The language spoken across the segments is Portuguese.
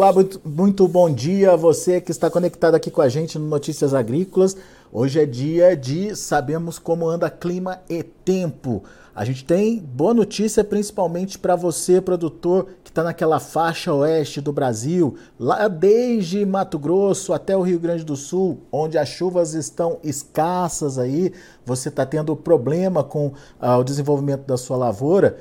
Olá, muito, bom dia a você que está conectado aqui com a gente no Notícias Agrícolas. Hoje é dia de sabemos como anda clima e tempo. A gente tem boa notícia principalmente para você, produtor, que está naquela faixa oeste do Brasil, lá desde Mato Grosso até o Rio Grande do Sul, onde as chuvas estão escassas aí, você está tendo problema com ah, o desenvolvimento da sua lavoura.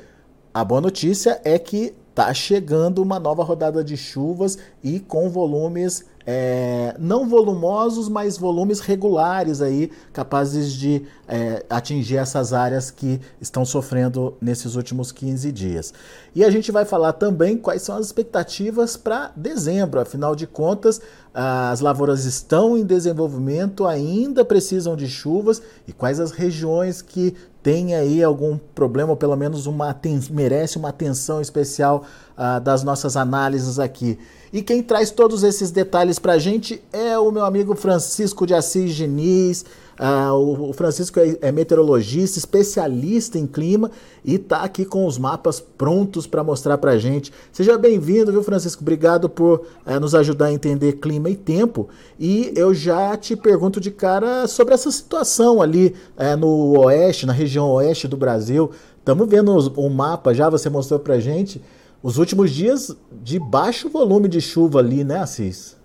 A boa notícia é que está chegando uma nova rodada de chuvas e com volumes é, não volumosos, mas volumes regulares aí, capazes de é, atingir essas áreas que estão sofrendo nesses últimos 15 dias. E a gente vai falar também quais são as expectativas para dezembro, afinal de contas, as lavouras estão em desenvolvimento, ainda precisam de chuvas e quais as regiões que têm aí algum problema, ou pelo menos uma merece uma atenção especial uh, das nossas análises aqui. E quem traz todos esses detalhes para a gente é o meu amigo Francisco de Assis Diniz. Ah, o, Francisco é, é, meteorologista, especialista em clima e está aqui com os mapas prontos para mostrar para gente. Seja bem-vindo, viu, Francisco? Obrigado por eh, nos ajudar a entender clima e tempo. E eu já te pergunto de cara sobre essa situação ali eh, no oeste, na região oeste do Brasil. Estamos vendo o mapa já, você mostrou para gente. Os últimos dias de baixo volume de chuva ali, né, Assis?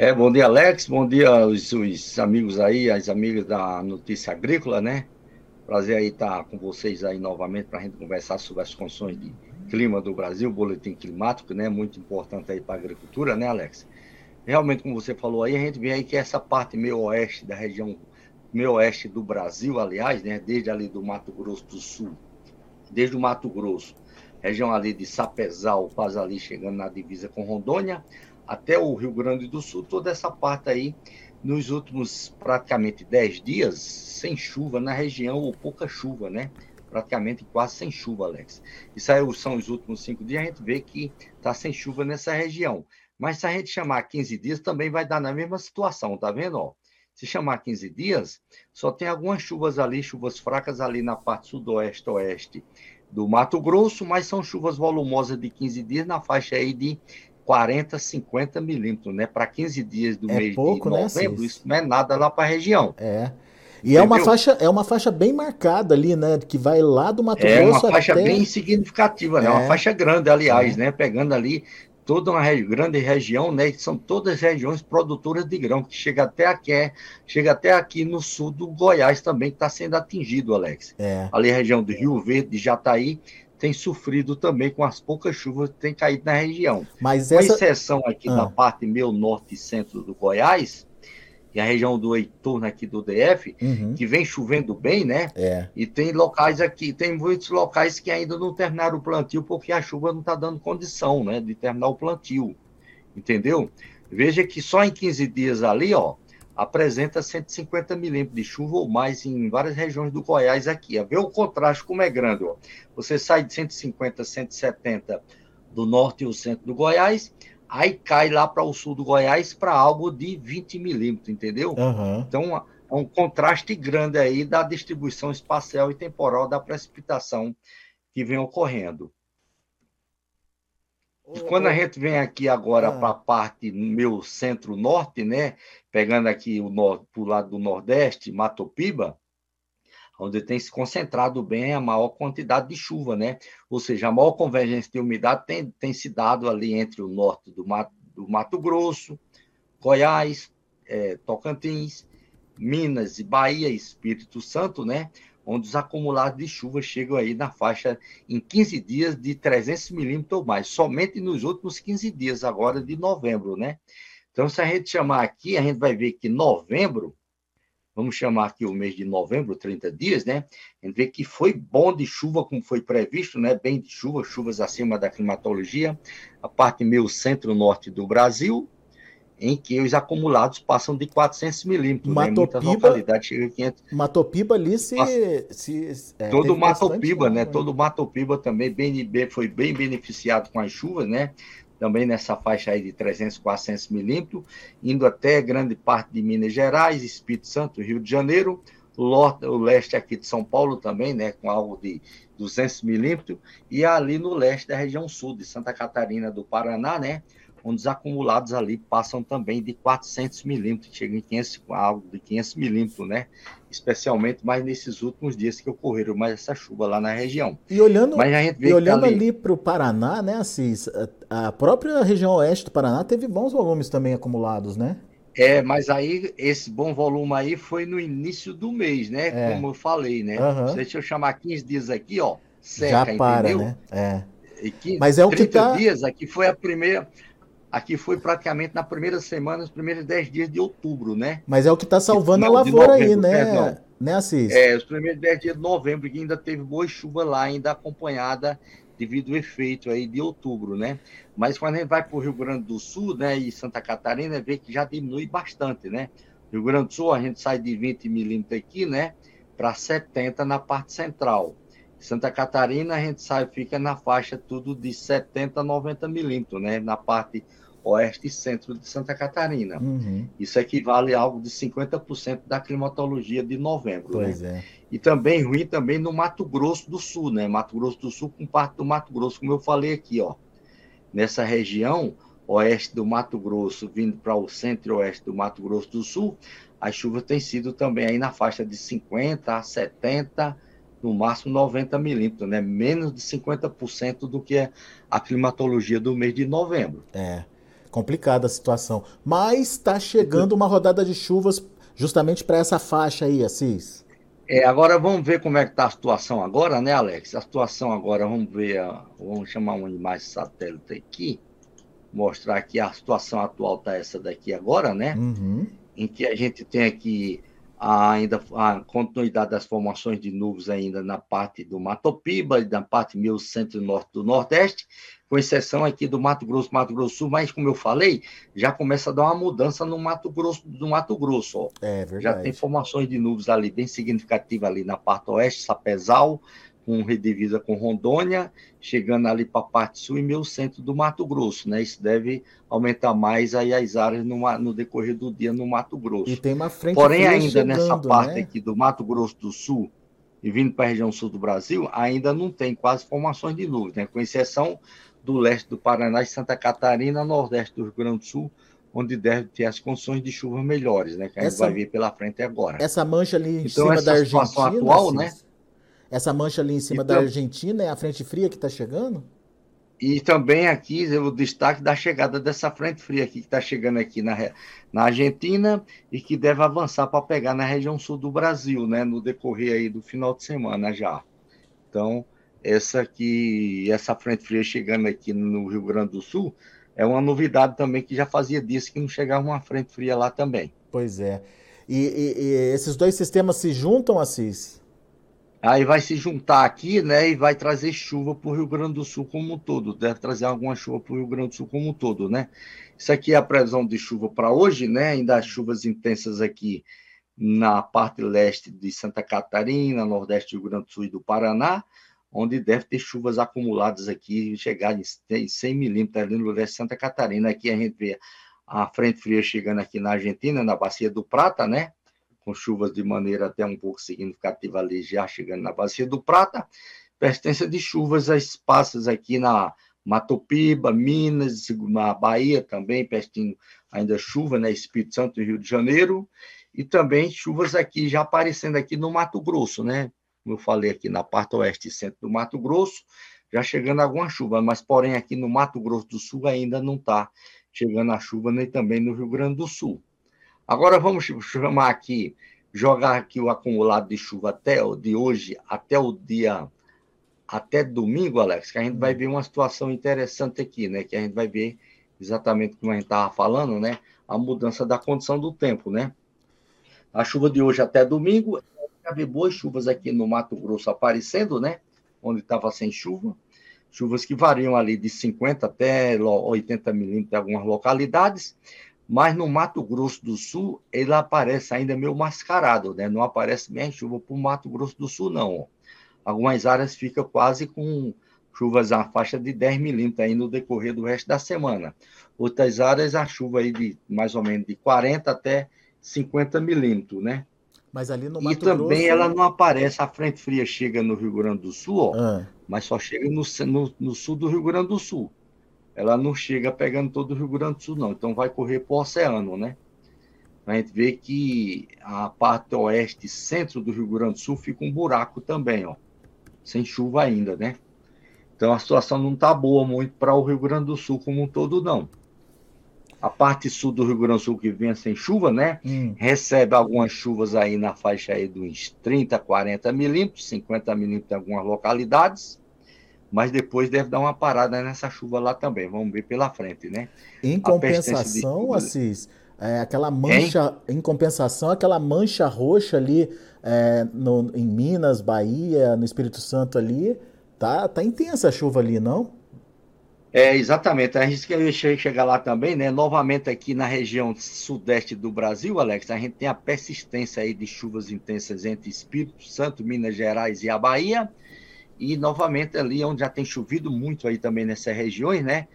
É, bom dia, Alex. Bom dia aos, os amigos aí, as amigas da Notícia Agrícola, né? Prazer aí estar com vocês aí novamente para a gente conversar sobre as condições de clima do Brasil, boletim climático, né? Muito importante aí para a agricultura, né, Alex? Realmente, como você falou aí, a gente vê aí que essa parte meio oeste da região, meio oeste do Brasil, aliás, né? Desde ali do Mato Grosso do Sul, desde o Mato Grosso, região ali de Sapezal, quase ali chegando na divisa com Rondônia, até o Rio Grande do Sul, toda essa parte aí, nos últimos praticamente 10 dias, sem chuva na região, ou pouca chuva, né? Praticamente quase sem chuva, Alex. Isso aí são os últimos cinco dias, a gente vê que está sem chuva nessa região. Mas se a gente chamar 15 dias, também vai dar na mesma situação, tá vendo? Ó, se chamar 15 dias, só tem algumas chuvas ali, chuvas fracas ali na parte sudoeste, oeste do Mato Grosso, mas são chuvas volumosas de 15 dias na faixa aí de 40, 50 milímetros, né? Para 15 dias do é mês pouco, de né, novembro, né, isso não é nada lá para a região. É. E é uma, faixa, é uma faixa bem marcada ali, né? Que vai lá do Mato é Grosso É uma faixa até... bem significativa, né? É uma faixa grande, aliás, é. né? Pegando ali toda uma grande região, né? Que são todas regiões produtoras de grão, que chega até aqui, chega até aqui no sul do Goiás também, que está sendo atingido, Alex. É. Ali a região do Rio Verde, de Jataí, tem sofrido também com as poucas chuvas que tem caído na região. Mas essa... Com exceção aqui ah. da parte meio norte e centro do Goiás, e a região do Heitor aqui do DF, uhum. que vem chovendo bem, né? É. E tem locais aqui, tem muitos locais que ainda não terminaram o plantio porque a chuva não está dando condição, né, de terminar o plantio. Entendeu? Veja que só em 15 dias ali, ó, apresenta 150 milímetros de chuva ou mais em várias regiões do Goiás aqui. Vê o contraste como é grande. Ó. Você sai de 150, 170 do norte e o centro do Goiás, aí cai lá para o sul do Goiás para algo de 20 milímetros, entendeu? Uhum. Então, é um contraste grande aí da distribuição espacial e temporal da precipitação que vem ocorrendo. E quando a gente vem aqui agora ah. para a parte meu centro-norte, né, pegando aqui o norte, para o lado do nordeste, Matopiba, onde tem se concentrado bem a maior quantidade de chuva, né? Ou seja, a maior convergência de umidade tem, tem se dado ali entre o norte do Mato, do Mato Grosso, Goiás, é, Tocantins, Minas e Bahia, Espírito Santo, né? Onde os acumulados de chuva chegam aí na faixa em 15 dias de 300 milímetros ou mais, somente nos últimos 15 dias agora de novembro, né? Então, se a gente chamar aqui, a gente vai ver que novembro, vamos chamar aqui o mês de novembro, 30 dias, né? A gente vê que foi bom de chuva, como foi previsto, né? Bem de chuva, chuvas acima da climatologia, a parte meio centro-norte do Brasil, em que os acumulados passam de 400 milímetros. Matopiba, né? localidades chega a 500. Matopiba ali se... se é, todo Matopiba, né? Todo Matopiba também bem, bem, foi bem beneficiado com as chuvas, né? Também nessa faixa aí de 300, 400 milímetros, indo até grande parte de Minas Gerais, Espírito Santo, Rio de Janeiro, o leste aqui de São Paulo também, né? Com algo de 200 milímetros, e ali no leste da região sul de Santa Catarina do Paraná, né? Onde os acumulados ali passam também de 400 milímetros, chegam em 500, algo de 500 milímetros, né? Especialmente mais nesses últimos dias que ocorreram mais essa chuva lá na região. E olhando, e olhando ali, ali para o Paraná, né, Assis, a própria região oeste do Paraná teve bons volumes também acumulados, né? É, mas aí esse bom volume aí foi no início do mês, né? É. Como eu falei, né? Uhum. Deixa eu chamar 15 dias aqui, ó. Seca, Já para, entendeu? né? É. 15, mas é o que tá... dias aqui foi a primeira Aqui foi praticamente na primeira semana, nos primeiros 10 dias de outubro, né? Mas é o que está salvando a lavoura novembro, aí, né? Perdão. Né, Assis? É, os primeiros 10 dias de novembro, que ainda teve boa chuva lá, ainda acompanhada devido ao efeito aí de outubro, né? Mas quando a gente vai para o Rio Grande do Sul, né, e Santa Catarina, vê que já diminui bastante, né? Rio Grande do Sul, a gente sai de 20 milímetros aqui, né, para 70 na parte central. Santa Catarina, a gente sai, fica na faixa tudo de 70 a 90 milímetros, né, na parte oeste e centro de Santa Catarina. Uhum. Isso equivale a algo de 50% da climatologia de novembro. Né? Pois né? é. E também ruim também no Mato Grosso do Sul, né? Mato Grosso do Sul com parte do Mato Grosso, como eu falei aqui, ó. Nessa região oeste do Mato Grosso, vindo para o centro e oeste do Mato Grosso do Sul, as chuvas têm sido também aí na faixa de 50 a 70 no máximo 90 milímetros, né? Menos de 50% do que é a climatologia do mês de novembro. É complicada a situação. Mas está chegando uma rodada de chuvas justamente para essa faixa aí, Assis. É, agora vamos ver como é que está a situação agora, né, Alex? A situação agora, vamos ver, vamos chamar uma imagem satélite aqui, mostrar que a situação atual está essa daqui agora, né? Uhum. Em que a gente tem aqui ainda a continuidade das formações de nuvens ainda na parte do Matopiba e na parte meio centro-norte do Nordeste, com exceção aqui do Mato Grosso, Mato Grosso Sul, mas como eu falei, já começa a dar uma mudança no Mato Grosso, no Mato Grosso, ó. É verdade. Já tem formações de nuvens ali bem significativas ali na parte oeste, Sapezal, com redivisa com Rondônia, chegando ali para a parte sul e meio centro do Mato Grosso, né? Isso deve aumentar mais aí as áreas no, no decorrer do dia no Mato Grosso. E tem uma frente Porém, ainda chegando, nessa parte né? aqui do Mato Grosso do Sul e vindo para a região sul do Brasil, ainda não tem quase formações de nuvens, né? Com exceção do leste do Paraná e Santa Catarina, nordeste do Rio Grande do Sul, onde deve ter as condições de chuva melhores, né? Que a gente essa, vai ver pela frente agora. Essa mancha ali em então, cima da Argentina. atual, né? Essa mancha ali em cima então, da Argentina é a frente fria que está chegando? E também aqui o destaque da chegada dessa frente fria aqui que está chegando aqui na, na Argentina e que deve avançar para pegar na região sul do Brasil, né? No decorrer aí do final de semana já. Então, essa aqui, essa frente fria chegando aqui no Rio Grande do Sul é uma novidade também que já fazia dias que não chegava uma frente fria lá também. Pois é. E, e, e esses dois sistemas se juntam, Assis? Aí vai se juntar aqui, né, e vai trazer chuva para o Rio Grande do Sul como um todo. Deve trazer alguma chuva para o Rio Grande do Sul como um todo, né? Isso aqui é a previsão de chuva para hoje, né? Ainda chuvas intensas aqui na parte leste de Santa Catarina, nordeste do Rio Grande do Sul e do Paraná. onde deve ter chuvas acumuladas aqui, chegar em 100 milímetros ali no Nordeste Santa Catarina. Aqui a gente vê a frente fria chegando aqui na Argentina, na Bacia do Prata, né? Com chuvas de maneira até um pouco significativa ali, já chegando na Bacia do Prata. Persistência de chuvas esparsas aqui na Mato Piba, Minas, na Bahia também, pertinho ainda chuva, né? Espírito Santo e Rio de Janeiro. E também chuvas aqui já aparecendo aqui no Mato Grosso, né? como eu falei aqui na parte oeste e centro do Mato Grosso, já chegando alguma chuva, mas porém aqui no Mato Grosso do Sul ainda não está chegando a chuva, nem também no Rio Grande do Sul. Agora vamos chamar aqui, jogar aqui o acumulado de chuva até de hoje, até o dia, até domingo, Alex, que a gente vai ver uma situação interessante aqui, né? Que a gente vai ver exatamente como a gente estava falando, né? A mudança da condição do tempo, né? A chuva de hoje até domingo vi boas chuvas aqui no Mato Grosso aparecendo, né? Onde estava sem chuva. Chuvas que variam ali de 50 até 80 milímetros em algumas localidades. Mas no Mato Grosso do Sul, ele aparece ainda meio mascarado, né? Não aparece bem chuva para o Mato Grosso do Sul, não. Algumas áreas ficam quase com chuvas na faixa de 10 milímetros aí no decorrer do resto da semana. Outras áreas, a chuva aí de mais ou menos de 40 até 50 milímetros, né? Mas ali no Mato E também Grosso... ela não aparece, a frente fria chega no Rio Grande do Sul, ó, ah. mas só chega no, no, no, sul do Rio Grande do Sul. Ela não chega pegando todo o Rio Grande do Sul, não. Então vai correr para o oceano, né? A gente vê que a parte oeste e centro do Rio Grande do Sul fica um buraco também, ó. Sem chuva ainda, né? Então a situação não está boa muito para o Rio Grande do Sul como um todo, não a parte sul do Rio Grande do Sul que vem sem chuva, né? Hum. Recebe algumas chuvas aí na faixa aí dos 30, 40 milímetros, 50 milímetros em algumas localidades, mas depois deve dar uma parada nessa chuva lá também. Vamos ver pela frente, né? Em compensação, de... Assis, é, aquela mancha, hein? em compensação, aquela mancha roxa ali é, no, em Minas, Bahia, no Espírito Santo ali, tá, tá intensa a chuva ali, não? É, exatamente. A gente quer chegar lá também, né? Novamente aqui na região sudeste do Brasil, Alex, a gente tem a persistência aí de chuvas intensas entre Espírito Santo, Minas Gerais e a Bahia. E novamente ali onde já tem chovido muito aí também nessas regiões, né?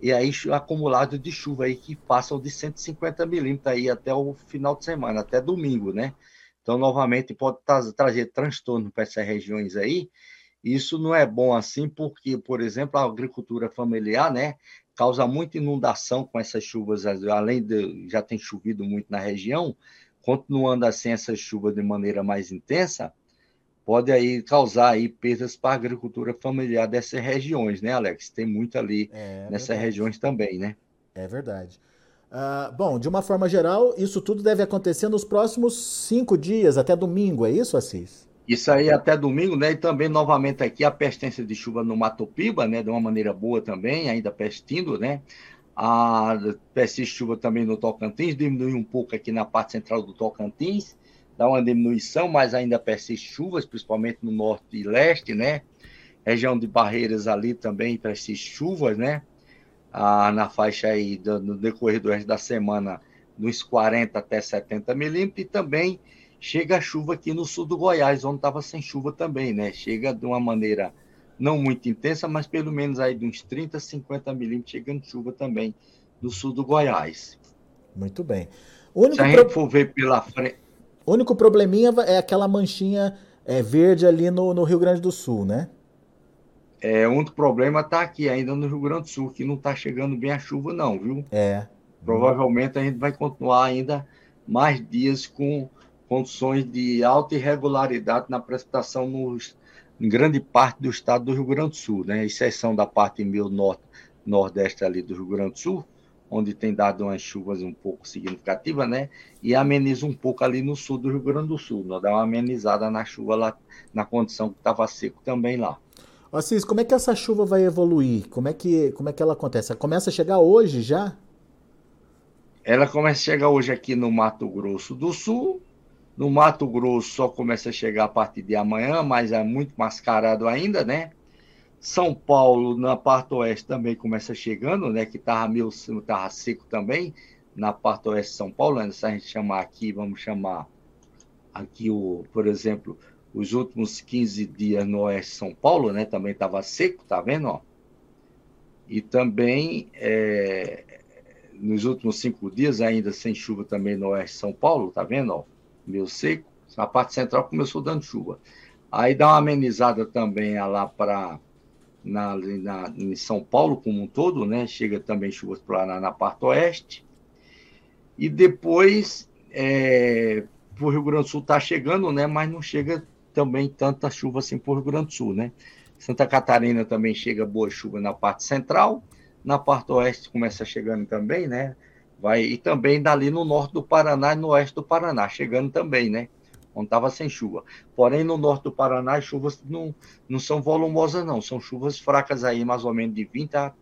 E aí acumulado de chuva aí que passam de 150 milímetros aí até o final de semana, até domingo, né? Então, novamente, pode trazer transtorno para essas regiões aí. Isso não é bom assim, porque, por exemplo, a agricultura familiar, né, causa muita inundação com essas chuvas, além de já tem chovido muito na região, continuando assim essas chuvas de maneira mais intensa, pode aí causar aí perdas para a agricultura familiar dessas regiões, né, Alex? Tem muito ali é, nessas verdade. regiões também, né? É verdade. Uh, bom, de uma forma geral, isso tudo deve acontecer nos próximos cinco dias, até domingo, é isso, Assis? Isso aí até domingo, né? E também, novamente, aqui a persistência de chuva no Mato Piba, né? De uma maneira boa também, ainda persistindo, né? A persiste chuva também no Tocantins, diminui um pouco aqui na parte central do Tocantins, dá uma diminuição, mas ainda persiste chuvas, principalmente no norte e leste, né? Região de Barreiras ali também persiste chuvas, né? Ah, na faixa aí, do, no decorrer do resto da semana, nos 40 até 70 milímetros, e também chega a chuva aqui no sul do Goiás, onde estava sem chuva também, né? Chega de uma maneira não muito intensa, mas pelo menos aí de uns 30, 50 milímetros chegando chuva também no sul do Goiás. Muito bem. O único Se a gente pro... for ver pela frente. O único probleminha é aquela manchinha é, verde ali no, no Rio Grande do Sul, né? É, o único problema está aqui ainda no Rio Grande do Sul, que não está chegando bem a chuva, não, viu? É. Provavelmente a gente vai continuar ainda mais dias com condições de alta irregularidade na precipitação nos, em grande parte do estado do Rio Grande do Sul, né? exceção da parte meio norte, nordeste ali do Rio Grande do Sul, onde tem dado umas chuvas um pouco significativas, né? E ameniza um pouco ali no sul do Rio Grande do Sul, né? dá uma amenizada na chuva lá, na condição que estava seco também lá. Assis, como é que essa chuva vai evoluir? Como é que, como é que ela acontece? Ela começa a chegar hoje já? Ela começa a chegar hoje aqui no Mato Grosso do Sul, no Mato Grosso só começa a chegar a partir de amanhã, mas é muito mascarado ainda, né? São Paulo, na parte oeste, também começa chegando, né? Que estava meio tava seco também, na parte oeste de São Paulo, né? se a gente chamar aqui, vamos chamar aqui, o, por exemplo, os últimos 15 dias no oeste de São Paulo, né? Também estava seco, tá vendo? Ó? E também é, nos últimos cinco dias, ainda sem chuva também no oeste de São Paulo, tá vendo? Meio seco. A parte central começou dando chuva. Aí dá uma amenizada também lá para na, na, em São Paulo como um todo, né? Chega também chuvas para na, na parte oeste. E depois é, o Rio Grande do Sul está chegando, né? Mas não chega também tanta chuva assim para o Rio Grande do Sul, né? Santa Catarina também chega boa chuva na parte central, na parte oeste começa chegando também, né? Vai e também dali no norte do Paraná e no oeste do Paraná, chegando também, né? Onde estava sem chuva. Porém, no norte do Paraná, as chuvas não, não são volumosas, não. São chuvas fracas aí, mais ou menos de 20 a,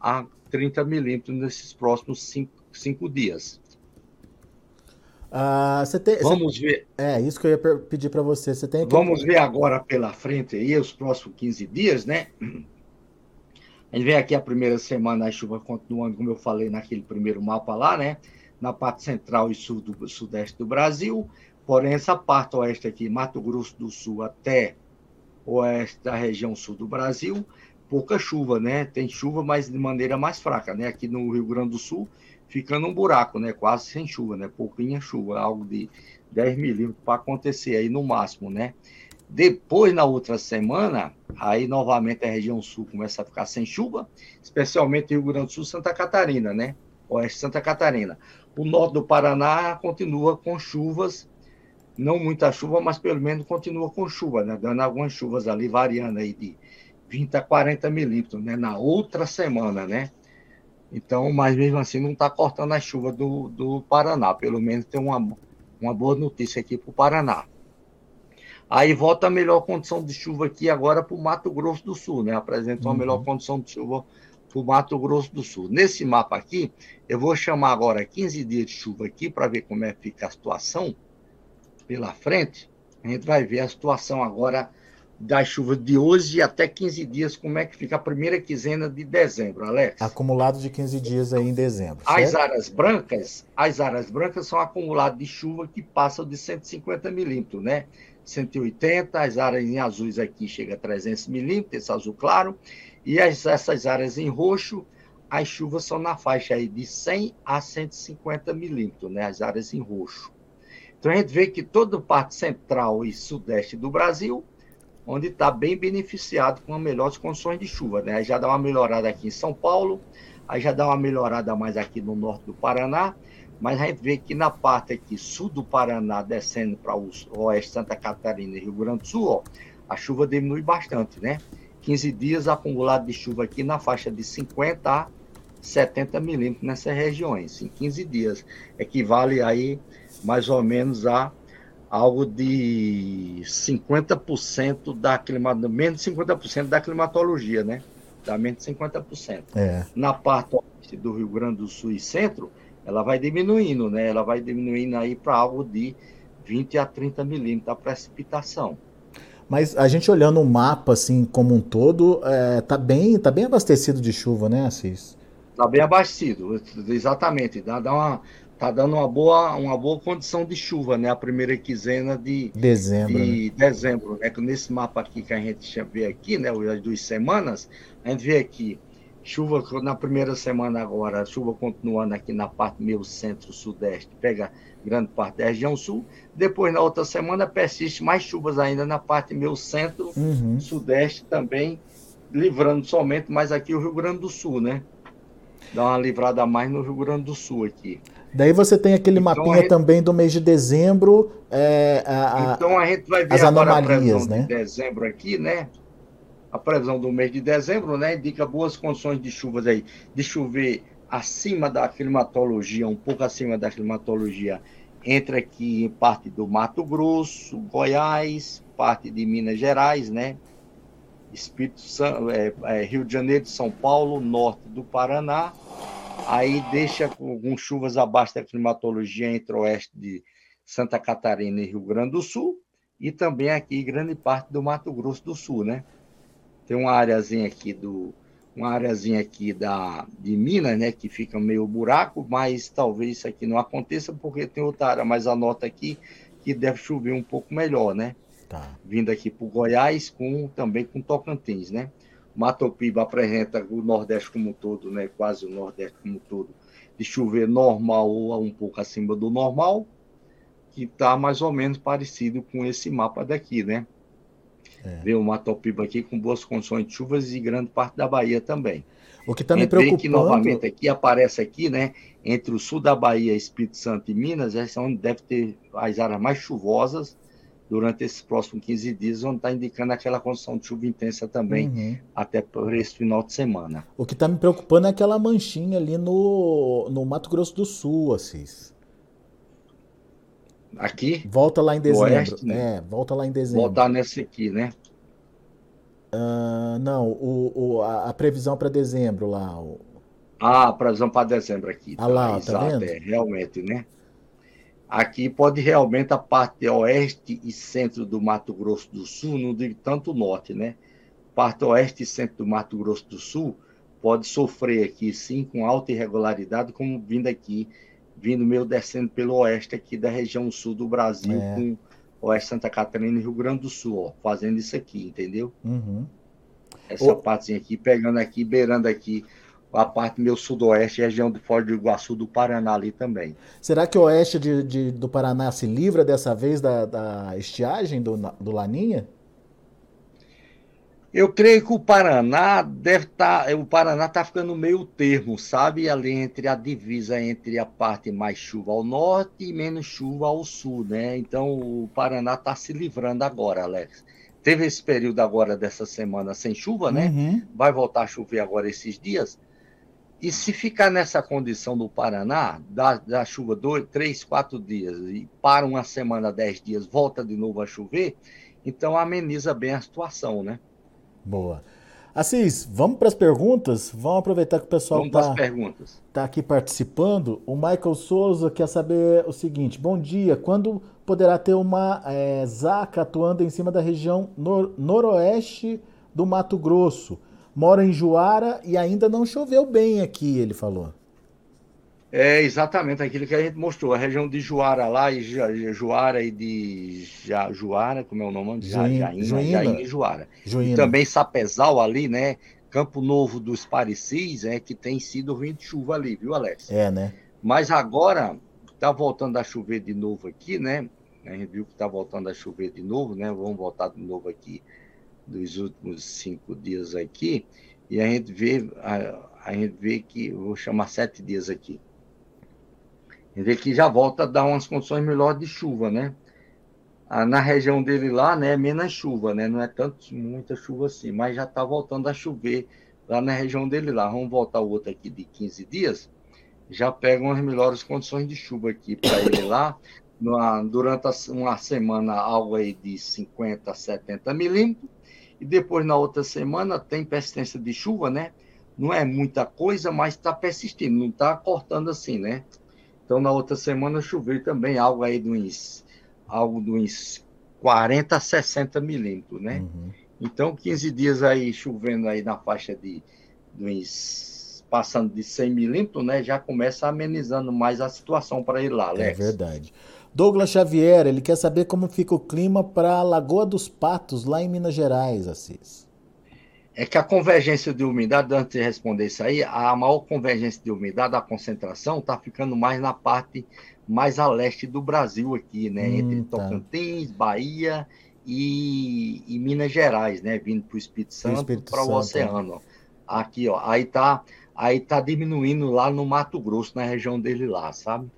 a 30 milímetros nesses próximos cinco, cinco dias. Ah, tem, Vamos você, ver. É, isso que eu ia pedir para você. Você tem Vamos ver agora pela frente aí, os próximos 15 dias, né? A gente vem aqui a primeira semana, a chuva continuando, como eu falei naquele primeiro mapa lá, né? Na parte central e sul do sudeste do Brasil. Porém, essa parte oeste aqui, Mato Grosso do Sul até oeste da região sul do Brasil, pouca chuva, né? Tem chuva, mas de maneira mais fraca, né? Aqui no Rio Grande do Sul, ficando um buraco, né? Quase sem chuva, né? Pouquinha chuva, algo de 10 milímetros para acontecer aí no máximo, né? Depois, na outra semana, aí novamente a região sul começa a ficar sem chuva, especialmente Rio Grande do Sul, Santa Catarina, né? Oeste Santa Catarina. O norte do Paraná continua com chuvas, não muita chuva, mas pelo menos continua com chuva, né? Dando algumas chuvas ali, variando aí de 20 a 40 milímetros, né? Na outra semana, né? Então, mas mesmo assim não está cortando a chuva do, do Paraná. Pelo menos tem uma, uma boa notícia aqui para o Paraná. Aí volta a melhor condição de chuva aqui agora para o Mato Grosso do Sul, né? Apresenta uma uhum. melhor condição de chuva para o Mato Grosso do Sul. Nesse mapa aqui, eu vou chamar agora 15 dias de chuva aqui para ver como é que fica a situação pela frente. A gente vai ver a situação agora das chuvas de hoje até 15 dias, como é que fica a primeira quinzena de dezembro, Alex? Acumulado de 15 dias aí em dezembro. As certo? áreas brancas, as áreas brancas são acumulados de chuva que passam de 150 milímetros, né? 180, as áreas em azuis aqui chega a 300 milímetros, esse azul claro, e as, essas áreas em roxo, as chuvas são na faixa aí de 100 a 150 milímetros, né? As áreas em roxo. Então a gente vê que toda a parte central e sudeste do Brasil onde está bem beneficiado com melhores condições de chuva. Né? Aí já dá uma melhorada aqui em São Paulo, aí já dá uma melhorada mais aqui no norte do Paraná, mas a gente vê que na parte aqui sul do Paraná, descendo para o oeste, Santa Catarina e Rio Grande do Sul, ó, a chuva diminui bastante, né? 15 dias acumulado de chuva aqui na faixa de 50 a 70 milímetros nessas regiões, em 15 dias. Equivale aí mais ou menos a algo de 50% da climatologia, menos de 50% da climatologia, né? Dá menos de 50%. É. Na parte oeste do Rio Grande do Sul e centro, ela vai diminuindo, né? Ela vai diminuindo aí para algo de 20 a 30 milímetros da precipitação. Mas a gente olhando o mapa assim como um todo, é, tá bem, tá bem abastecido de chuva, né, Assis? Tá bem abastecido, exatamente. Dá, dá uma tá dando uma boa, uma boa condição de chuva, né? A primeira quinzena de dezembro, de né? dezembro, né? Nesse mapa aqui que a gente vê aqui, né? As duas semanas, a gente vê aqui chuva na primeira semana agora, chuva continuando aqui na parte meio centro-sudeste, pega grande parte da região sul. Depois, na outra semana, persiste mais chuvas ainda na parte meio centro-sudeste uhum. também, livrando somente mais aqui o Rio Grande do Sul, né? Dá uma livrada a mais no Rio Grande do Sul aqui. Daí você tem aquele então, mapinha gente... também do mês de dezembro. É, a, então a gente vai ver as anomalias, né? de dezembro aqui, né? A previsão do mês de dezembro, né? Indica boas condições de chuvas aí, de chover acima da climatologia, um pouco acima da climatologia, entre aqui em parte do Mato Grosso, Goiás, parte de Minas Gerais, né? Espírito Santo, é, é, Rio de Janeiro, São Paulo, norte do Paraná aí deixa com chuvas abaixo da climatologia entre o oeste de Santa Catarina e Rio Grande do Sul, e também aqui grande parte do Mato Grosso do Sul, né? Tem uma areazinha aqui do uma areazinha aqui da de Minas, né, que fica meio buraco, mas talvez isso aqui não aconteça porque tem outra área, mas anota aqui que deve chover um pouco melhor, né? tá. vindo aqui para o Goiás, com, também com Tocantins, né? Matopiba apresenta o Nordeste como um todo, né? Quase o Nordeste como um todo, de chover normal ou um pouco acima do normal, que está mais ou menos parecido com esse mapa daqui, né? É. Vê o Matopiba aqui com boas condições de chuvas e grande parte da Bahia também. O que está me preocupando... que novamente aqui aparece aqui, né? Entre o sul da Bahia, Espírito Santo e Minas, essa é onde deve ter as áreas mais chuvosas durante esses próximos 15 dias, onde está indicando aquela condição de chuva intensa também, uhum. até por esse final de semana. O que está me preocupando é aquela manchinha ali no, no Mato Grosso do Sul, Assis. Aqui? Volta lá em dezembro. Oeste, né? É, volta lá em dezembro. Voltar nesse aqui, né? Uh, não, o, o, a, a previsão para dezembro lá. O... Ah, a previsão para dezembro aqui. Ah lá, tá, exato, vendo? É, realmente, né? Aqui pode realmente a parte oeste e centro do Mato Grosso do Sul, não digo tanto norte, né? Parte oeste e centro do Mato Grosso do Sul pode sofrer aqui, sim, com alta irregularidade, como vindo aqui, vindo meio descendo pelo oeste aqui da região sul do Brasil, é. com oeste Santa Catarina e Rio Grande do Sul, ó, fazendo isso aqui, entendeu? Uhum. Essa o... partezinha aqui, pegando aqui, beirando aqui a parte meu sudoeste, região do Foz do Iguaçu do Paraná ali também. Será que o oeste de, de, do Paraná se livra dessa vez da, da estiagem do, do Laninha? Eu creio que o Paraná deve estar. Tá, o Paraná está ficando meio termo, sabe? Ali entre a divisa entre a parte mais chuva ao norte e menos chuva ao sul, né? Então o Paraná está se livrando agora, Alex. Teve esse período agora dessa semana sem chuva, né? Uhum. Vai voltar a chover agora esses dias. E se ficar nessa condição do Paraná, da, da chuva dois, três, quatro dias, e para uma semana, dez dias, volta de novo a chover, então ameniza bem a situação, né? Boa. Assis, vamos para as perguntas? Vamos aproveitar que o pessoal está tá aqui participando. O Michael Souza quer saber o seguinte: bom dia, quando poderá ter uma é, zaca atuando em cima da região nor noroeste do Mato Grosso? Mora em Juara e ainda não choveu bem aqui, ele falou. É exatamente aquilo que a gente mostrou, a região de Juara lá, e Juara e de Juara, como é o nome? Jaína, Jaína, e Juara. E também Sapezal ali, né? Campo Novo dos Parecis, é que tem sido vindo chuva ali, viu, Alex? É, né? Mas agora tá voltando a chover de novo aqui, né? A gente viu que tá voltando a chover de novo, né? Vamos voltar de novo aqui dos últimos cinco dias aqui, e a gente vê, a, a gente vê que, vou chamar sete dias aqui vê que já volta a dar umas condições melhores de chuva, né? Ah, na região dele lá, né, é menos chuva, né? Não é tanto muita chuva assim, mas já está voltando a chover lá na região dele lá. Vamos voltar o outro aqui de 15 dias, já pegam as melhores condições de chuva aqui para ele lá. Numa, durante uma semana, algo aí de 50 a 70 milímetros, e depois na outra semana tem persistência de chuva, né? Não é muita coisa, mas está persistindo, não está cortando assim, né? Então, na outra semana choveu também algo aí de uns, algo de uns 40 a 60 milímetros, né? Uhum. Então, 15 dias aí chovendo aí na faixa de, de uns, passando de 100 milímetros, né? Já começa amenizando mais a situação para ir lá, Alex. É verdade. Douglas Xavier, ele quer saber como fica o clima para a Lagoa dos Patos, lá em Minas Gerais, Assis é que a convergência de umidade, antes de responder isso aí, a maior convergência de umidade, a concentração, está ficando mais na parte mais a leste do Brasil aqui, né? Hum, Entre tá. Tocantins, Bahia e, e, Minas Gerais, né? Vindo para o Espírito Santo para o é. oceano. Aqui, ó. Aí tá, aí tá diminuindo lá no Mato Grosso, na região dele lá, sabe?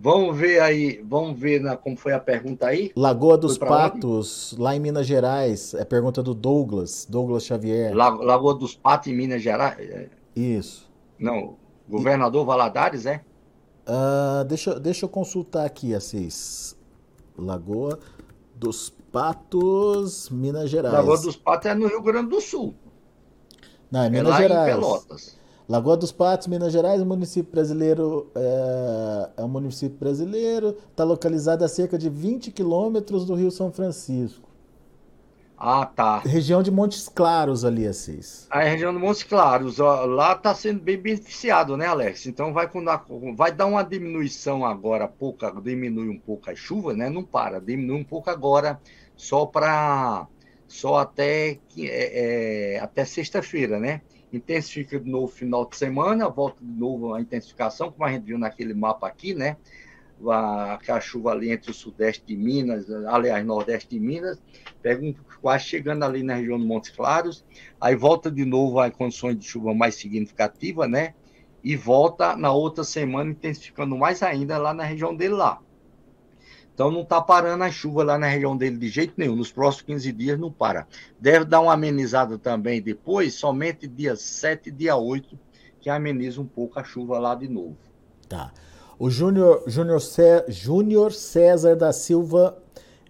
Vamos ver aí, vamos ver na, como foi a pergunta aí. Lagoa dos Patos, onde? lá em Minas Gerais. É pergunta do Douglas, Douglas Xavier. Lagoa dos Patos em Minas Gerais? Isso. Não, governador e... Valadares, é? Uh, deixa, deixa eu consultar aqui, Assis. Lagoa dos Patos, Minas Gerais. Lagoa dos Patos é no Rio Grande do Sul. Não, é, é Minas é Gerais. Em Pelotas. Lagoa dos Patos, Minas Gerais, município brasileiro é, é um município brasileiro, está localizado a cerca de 20 quilômetros do Rio São Francisco. Ah, tá. Região de Montes Claros ali, Assis. A região de Montes Claros, lá está sendo bem beneficiado, né, Alex? Então vai, vai dar uma diminuição agora, pouca, diminui um pouco a chuva, né? Não para, diminui um pouco agora só para só até é, é, até sexta-feira, né? Intensifica de novo final de semana, volta de novo a intensificação, como a gente viu naquele mapa aqui, né? A, a chuva ali entre o sudeste de Minas, aliás, nordeste de Minas, pega um, quase chegando ali na região de Montes Claros, aí volta de novo a condições de chuva mais significativa, né? E volta na outra semana, intensificando mais ainda lá na região dele lá. Então não está parando a chuva lá na região dele de jeito nenhum. Nos próximos 15 dias não para. Deve dar uma amenizada também depois, somente dia 7 e dia 8, que ameniza um pouco a chuva lá de novo. Tá. O Júnior Júnior Júnior César da Silva,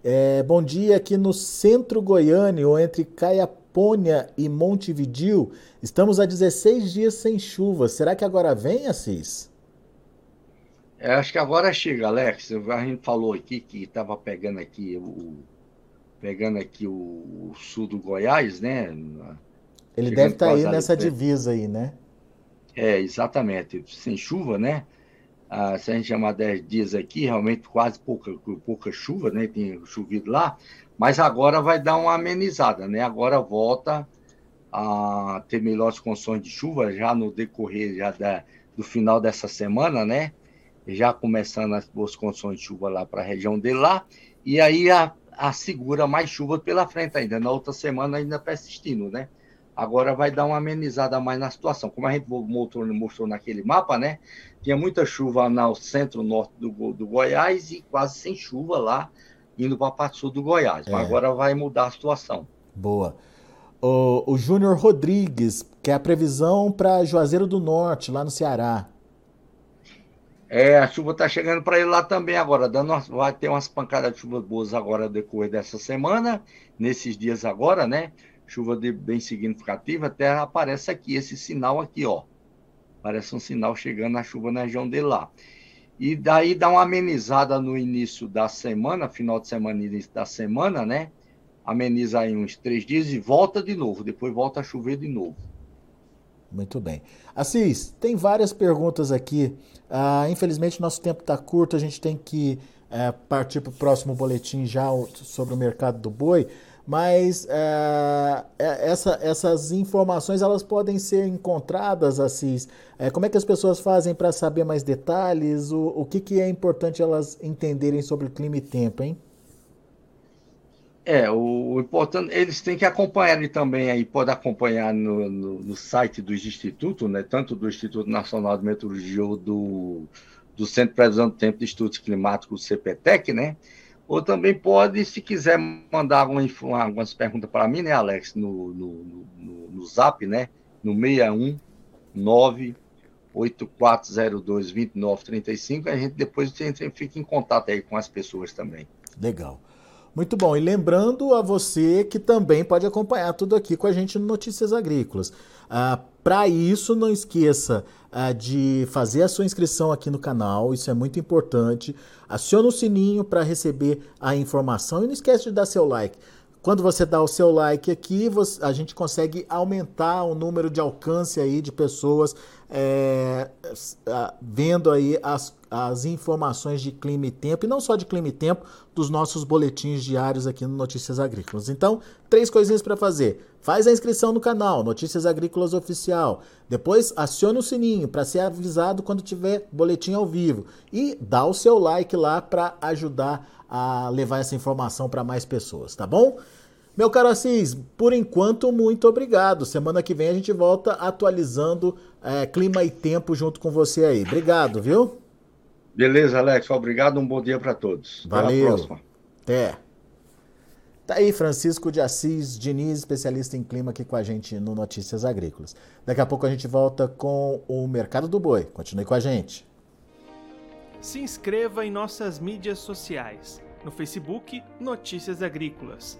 é, bom dia aqui no centro goiano, entre Caiapônia e Montevidil. Estamos há 16 dias sem chuva. Será que agora vem, Assis? É, acho que agora chega, Alex. A gente falou aqui que estava pegando aqui o pegando aqui o, o, sul do Goiás, né? Ele Chegando deve estar tá aí nessa divisa aí, né? É, exatamente. Sem chuva, né? Ah, se a gente chamar 10 dias aqui, realmente quase pouca, pouca chuva, né? Tem chovido lá, mas agora vai dar uma amenizada, né? Agora volta a ter melhores condições de chuva já no decorrer já da, do final dessa semana, né? Já começando as boas condições de chuva lá para a região de lá, e aí a, assegura mais chuva pela frente ainda, na outra semana ainda persistindo, né? Agora vai dar uma amenizada mais na situação. Como a gente mostrou, mostrou naquele mapa, né? Tinha muita chuva no centro-norte do, do Goiás e quase sem chuva lá, indo para a parte sul do Goiás. É. Agora vai mudar a situação. Boa. O, o Júnior Rodrigues, que é a previsão para Juazeiro do Norte, lá no Ceará. É, a chuva está chegando para ele lá também agora. Dando, vai ter umas pancadas de chuva boas agora decorrer dessa semana, nesses dias agora, né? Chuva de, bem significativa, até aparece aqui esse sinal aqui, ó. Parece um sinal chegando a chuva na região dele lá. E daí dá uma amenizada no início da semana, final de semana, início da semana, né? Ameniza aí uns três dias e volta de novo. Depois volta a chover de novo. Muito bem. Assis, tem várias perguntas aqui. Ah, infelizmente, nosso tempo está curto, a gente tem que é, partir para o próximo boletim já sobre o mercado do boi. Mas é, é, essa, essas informações elas podem ser encontradas, Assis. É, como é que as pessoas fazem para saber mais detalhes? O, o que, que é importante elas entenderem sobre o clima e tempo, hein? É, o, o, importante, eles têm que acompanhar também aí, pode acompanhar no, no, no, site dos institutos, né, tanto do Instituto Nacional de Meteorologia ou do, do Centro de Previsão do Tempo de Estudos Climáticos, CPTEC, né, ou também pode, se quiser mandar alguma, algumas perguntas para mim, né, Alex, no, no, no, no zap, né, no 619 8402 2935, a gente depois fica em contato aí com as pessoas também. Legal. Muito bom. E lembrando a você que também pode acompanhar tudo aqui com a gente no Notícias Agrícolas. Ah, Para isso, não esqueça ah, de fazer a sua inscrição aqui no canal, isso é muito importante. Aciona o sininho para receber a informação e não esquece de dar seu like. Quando você dá o seu like aqui, você, a gente consegue aumentar o número de alcance aí de pessoas é, vendo aí as, as informações de clima e tempo, e não só de clima e tempo, dos nossos boletins diários aqui no Notícias Agrícolas. Então, três coisinhas para fazer. Faz a inscrição no canal Notícias Agrícolas Oficial. Depois, aciona o sininho para ser avisado quando tiver boletim ao vivo. E dá o seu like lá para ajudar a levar essa informação para mais pessoas, tá bom? Meu caro Assis, por enquanto, muito obrigado. Semana que vem a gente volta atualizando é, clima e tempo junto com você aí. Obrigado, viu? Beleza, Alex. Obrigado. Um bom dia para todos. Valeu. Até, Até. Tá aí Francisco de Assis Diniz, especialista em clima aqui com a gente no Notícias Agrícolas. Daqui a pouco a gente volta com o Mercado do Boi. Continue com a gente se inscreva em nossas mídias sociais. No Facebook, Notícias Agrícolas.